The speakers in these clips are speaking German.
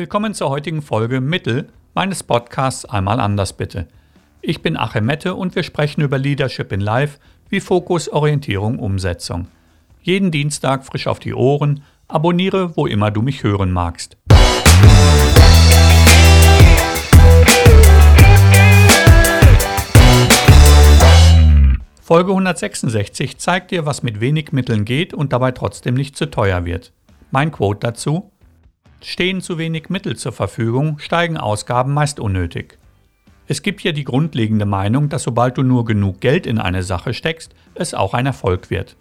Willkommen zur heutigen Folge Mittel meines Podcasts Einmal anders bitte. Ich bin Achim Mette und wir sprechen über Leadership in Life wie Fokus, Orientierung, Umsetzung. Jeden Dienstag frisch auf die Ohren, abonniere, wo immer du mich hören magst. Folge 166 zeigt dir, was mit wenig Mitteln geht und dabei trotzdem nicht zu teuer wird. Mein Quote dazu: Stehen zu wenig Mittel zur Verfügung, steigen Ausgaben meist unnötig. Es gibt hier die grundlegende Meinung, dass sobald du nur genug Geld in eine Sache steckst, es auch ein Erfolg wird.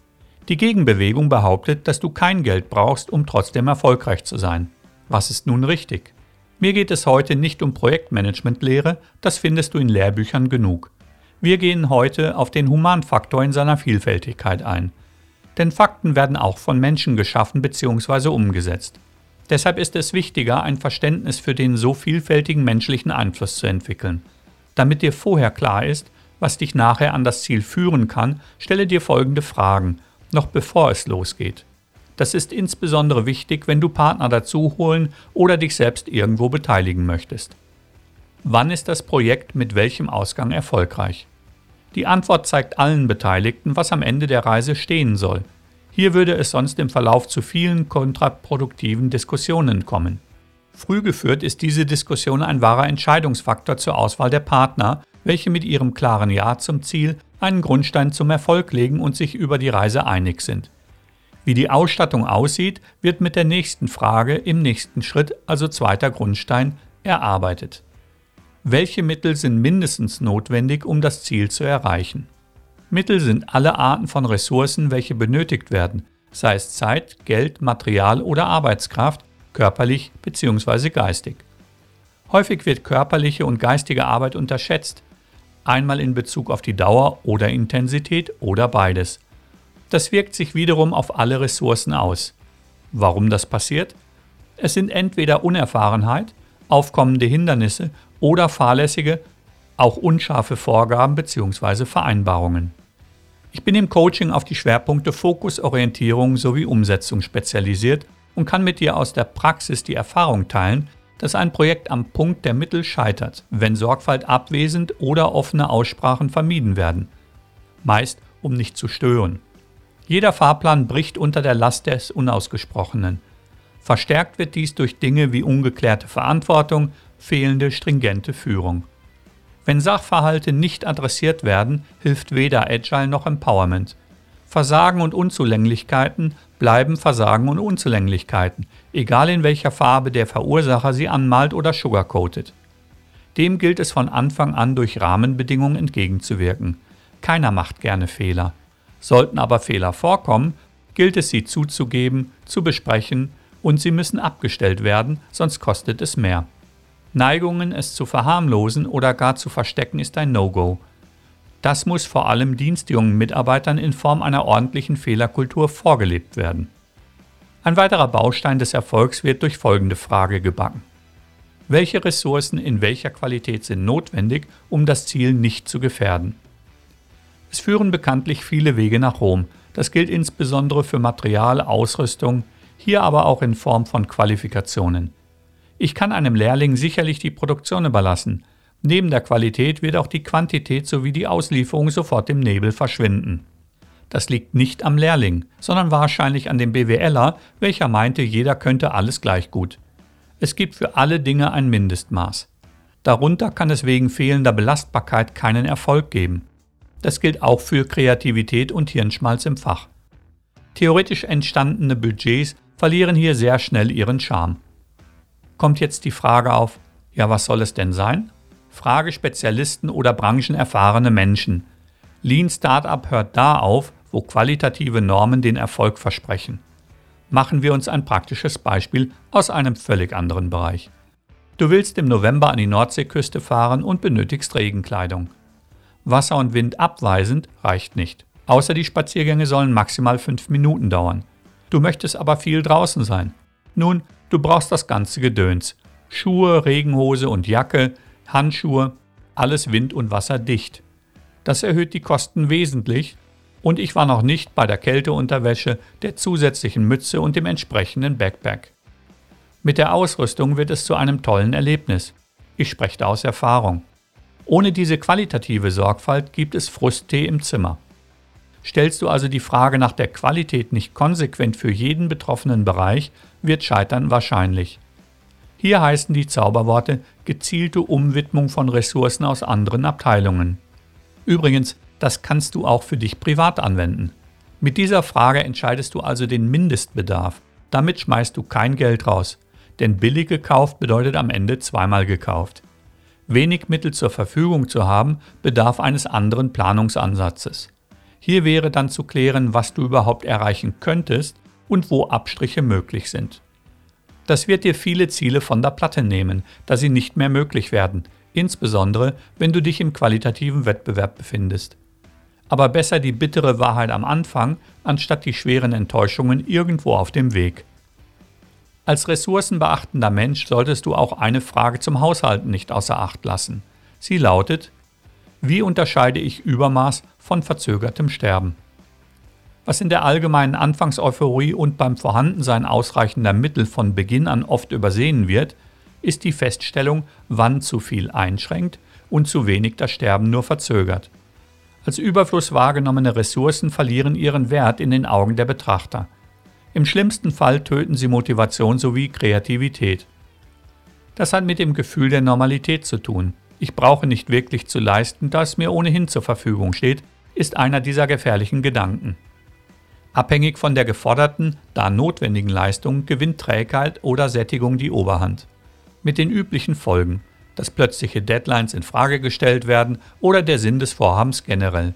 Die Gegenbewegung behauptet, dass du kein Geld brauchst, um trotzdem erfolgreich zu sein. Was ist nun richtig? Mir geht es heute nicht um Projektmanagementlehre, das findest du in Lehrbüchern genug. Wir gehen heute auf den Humanfaktor in seiner Vielfältigkeit ein. Denn Fakten werden auch von Menschen geschaffen bzw. umgesetzt. Deshalb ist es wichtiger, ein Verständnis für den so vielfältigen menschlichen Einfluss zu entwickeln. Damit dir vorher klar ist, was dich nachher an das Ziel führen kann, stelle dir folgende Fragen, noch bevor es losgeht. Das ist insbesondere wichtig, wenn du Partner dazu holen oder dich selbst irgendwo beteiligen möchtest. Wann ist das Projekt mit welchem Ausgang erfolgreich? Die Antwort zeigt allen Beteiligten, was am Ende der Reise stehen soll, hier würde es sonst im Verlauf zu vielen kontraproduktiven Diskussionen kommen. Früh geführt ist diese Diskussion ein wahrer Entscheidungsfaktor zur Auswahl der Partner, welche mit ihrem klaren Ja zum Ziel einen Grundstein zum Erfolg legen und sich über die Reise einig sind. Wie die Ausstattung aussieht, wird mit der nächsten Frage im nächsten Schritt, also zweiter Grundstein, erarbeitet. Welche Mittel sind mindestens notwendig, um das Ziel zu erreichen? Mittel sind alle Arten von Ressourcen, welche benötigt werden, sei es Zeit, Geld, Material oder Arbeitskraft, körperlich bzw. geistig. Häufig wird körperliche und geistige Arbeit unterschätzt, einmal in Bezug auf die Dauer oder Intensität oder beides. Das wirkt sich wiederum auf alle Ressourcen aus. Warum das passiert? Es sind entweder Unerfahrenheit, aufkommende Hindernisse oder fahrlässige, auch unscharfe Vorgaben bzw. Vereinbarungen. Ich bin im Coaching auf die Schwerpunkte Fokus, Orientierung sowie Umsetzung spezialisiert und kann mit dir aus der Praxis die Erfahrung teilen, dass ein Projekt am Punkt der Mittel scheitert, wenn Sorgfalt abwesend oder offene Aussprachen vermieden werden. Meist, um nicht zu stören. Jeder Fahrplan bricht unter der Last des Unausgesprochenen. Verstärkt wird dies durch Dinge wie ungeklärte Verantwortung, fehlende stringente Führung. Wenn Sachverhalte nicht adressiert werden, hilft weder Agile noch Empowerment. Versagen und Unzulänglichkeiten bleiben Versagen und Unzulänglichkeiten, egal in welcher Farbe der Verursacher sie anmalt oder sugarcoatet. Dem gilt es von Anfang an durch Rahmenbedingungen entgegenzuwirken. Keiner macht gerne Fehler. Sollten aber Fehler vorkommen, gilt es sie zuzugeben, zu besprechen und sie müssen abgestellt werden, sonst kostet es mehr. Neigungen, es zu verharmlosen oder gar zu verstecken, ist ein No-Go. Das muss vor allem dienstjungen Mitarbeitern in Form einer ordentlichen Fehlerkultur vorgelebt werden. Ein weiterer Baustein des Erfolgs wird durch folgende Frage gebacken. Welche Ressourcen in welcher Qualität sind notwendig, um das Ziel nicht zu gefährden? Es führen bekanntlich viele Wege nach Rom. Das gilt insbesondere für Material, Ausrüstung, hier aber auch in Form von Qualifikationen. Ich kann einem Lehrling sicherlich die Produktion überlassen. Neben der Qualität wird auch die Quantität sowie die Auslieferung sofort im Nebel verschwinden. Das liegt nicht am Lehrling, sondern wahrscheinlich an dem BWLer, welcher meinte, jeder könnte alles gleich gut. Es gibt für alle Dinge ein Mindestmaß. Darunter kann es wegen fehlender Belastbarkeit keinen Erfolg geben. Das gilt auch für Kreativität und Hirnschmalz im Fach. Theoretisch entstandene Budgets verlieren hier sehr schnell ihren Charme kommt jetzt die Frage auf, ja, was soll es denn sein? Frage Spezialisten oder branchenerfahrene Menschen. Lean Startup hört da auf, wo qualitative Normen den Erfolg versprechen. Machen wir uns ein praktisches Beispiel aus einem völlig anderen Bereich. Du willst im November an die Nordseeküste fahren und benötigst Regenkleidung. Wasser und Wind abweisend reicht nicht. Außer die Spaziergänge sollen maximal fünf Minuten dauern. Du möchtest aber viel draußen sein. Nun, Du brauchst das ganze Gedöns. Schuhe, Regenhose und Jacke, Handschuhe, alles wind- und wasserdicht. Das erhöht die Kosten wesentlich und ich war noch nicht bei der Kälteunterwäsche, der zusätzlichen Mütze und dem entsprechenden Backpack. Mit der Ausrüstung wird es zu einem tollen Erlebnis. Ich spreche da aus Erfahrung. Ohne diese qualitative Sorgfalt gibt es Frusttee im Zimmer. Stellst du also die Frage nach der Qualität nicht konsequent für jeden betroffenen Bereich, wird Scheitern wahrscheinlich. Hier heißen die Zauberworte gezielte Umwidmung von Ressourcen aus anderen Abteilungen. Übrigens, das kannst du auch für dich privat anwenden. Mit dieser Frage entscheidest du also den Mindestbedarf. Damit schmeißt du kein Geld raus, denn billig gekauft bedeutet am Ende zweimal gekauft. Wenig Mittel zur Verfügung zu haben, bedarf eines anderen Planungsansatzes. Hier wäre dann zu klären, was du überhaupt erreichen könntest und wo Abstriche möglich sind. Das wird dir viele Ziele von der Platte nehmen, da sie nicht mehr möglich werden, insbesondere wenn du dich im qualitativen Wettbewerb befindest. Aber besser die bittere Wahrheit am Anfang, anstatt die schweren Enttäuschungen irgendwo auf dem Weg. Als ressourcenbeachtender Mensch solltest du auch eine Frage zum Haushalten nicht außer Acht lassen. Sie lautet, wie unterscheide ich Übermaß von verzögertem Sterben? Was in der allgemeinen Anfangseuphorie und beim Vorhandensein ausreichender Mittel von Beginn an oft übersehen wird, ist die Feststellung, wann zu viel einschränkt und zu wenig das Sterben nur verzögert. Als Überfluss wahrgenommene Ressourcen verlieren ihren Wert in den Augen der Betrachter. Im schlimmsten Fall töten sie Motivation sowie Kreativität. Das hat mit dem Gefühl der Normalität zu tun. Ich brauche nicht wirklich zu leisten, da es mir ohnehin zur Verfügung steht, ist einer dieser gefährlichen Gedanken. Abhängig von der geforderten, da notwendigen Leistung gewinnt Trägheit oder Sättigung die Oberhand. Mit den üblichen Folgen, dass plötzliche Deadlines in Frage gestellt werden oder der Sinn des Vorhabens generell.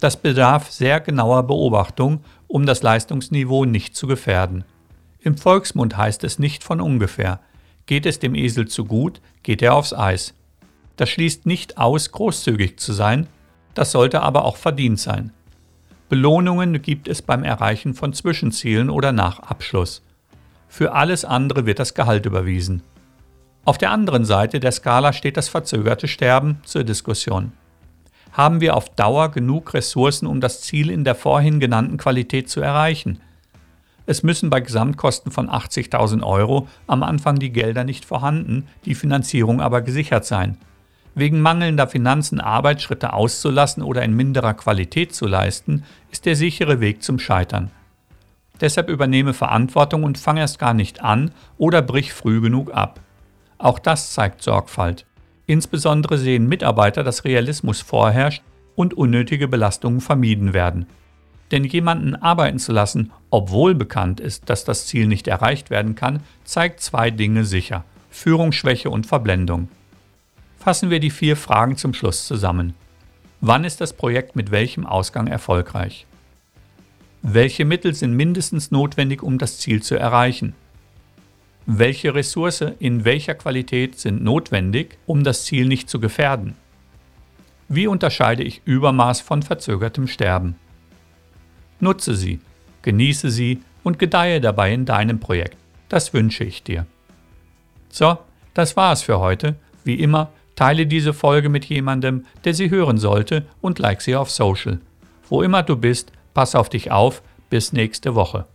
Das bedarf sehr genauer Beobachtung, um das Leistungsniveau nicht zu gefährden. Im Volksmund heißt es nicht von ungefähr, geht es dem Esel zu gut, geht er aufs Eis. Das schließt nicht aus, großzügig zu sein, das sollte aber auch verdient sein. Belohnungen gibt es beim Erreichen von Zwischenzielen oder nach Abschluss. Für alles andere wird das Gehalt überwiesen. Auf der anderen Seite der Skala steht das verzögerte Sterben zur Diskussion haben wir auf Dauer genug Ressourcen, um das Ziel in der vorhin genannten Qualität zu erreichen. Es müssen bei Gesamtkosten von 80.000 Euro am Anfang die Gelder nicht vorhanden, die Finanzierung aber gesichert sein. Wegen mangelnder Finanzen Arbeitsschritte auszulassen oder in minderer Qualität zu leisten, ist der sichere Weg zum Scheitern. Deshalb übernehme Verantwortung und fang erst gar nicht an oder brich früh genug ab. Auch das zeigt Sorgfalt. Insbesondere sehen Mitarbeiter, dass Realismus vorherrscht und unnötige Belastungen vermieden werden. Denn jemanden arbeiten zu lassen, obwohl bekannt ist, dass das Ziel nicht erreicht werden kann, zeigt zwei Dinge sicher. Führungsschwäche und Verblendung. Fassen wir die vier Fragen zum Schluss zusammen. Wann ist das Projekt mit welchem Ausgang erfolgreich? Welche Mittel sind mindestens notwendig, um das Ziel zu erreichen? welche Ressource in welcher Qualität sind notwendig, um das Ziel nicht zu gefährden. Wie unterscheide ich Übermaß von verzögertem Sterben? Nutze sie, genieße sie und gedeihe dabei in deinem Projekt. Das wünsche ich dir. So, das war es für heute. Wie immer, teile diese Folge mit jemandem, der sie hören sollte und like sie auf Social. Wo immer du bist, pass auf dich auf. Bis nächste Woche.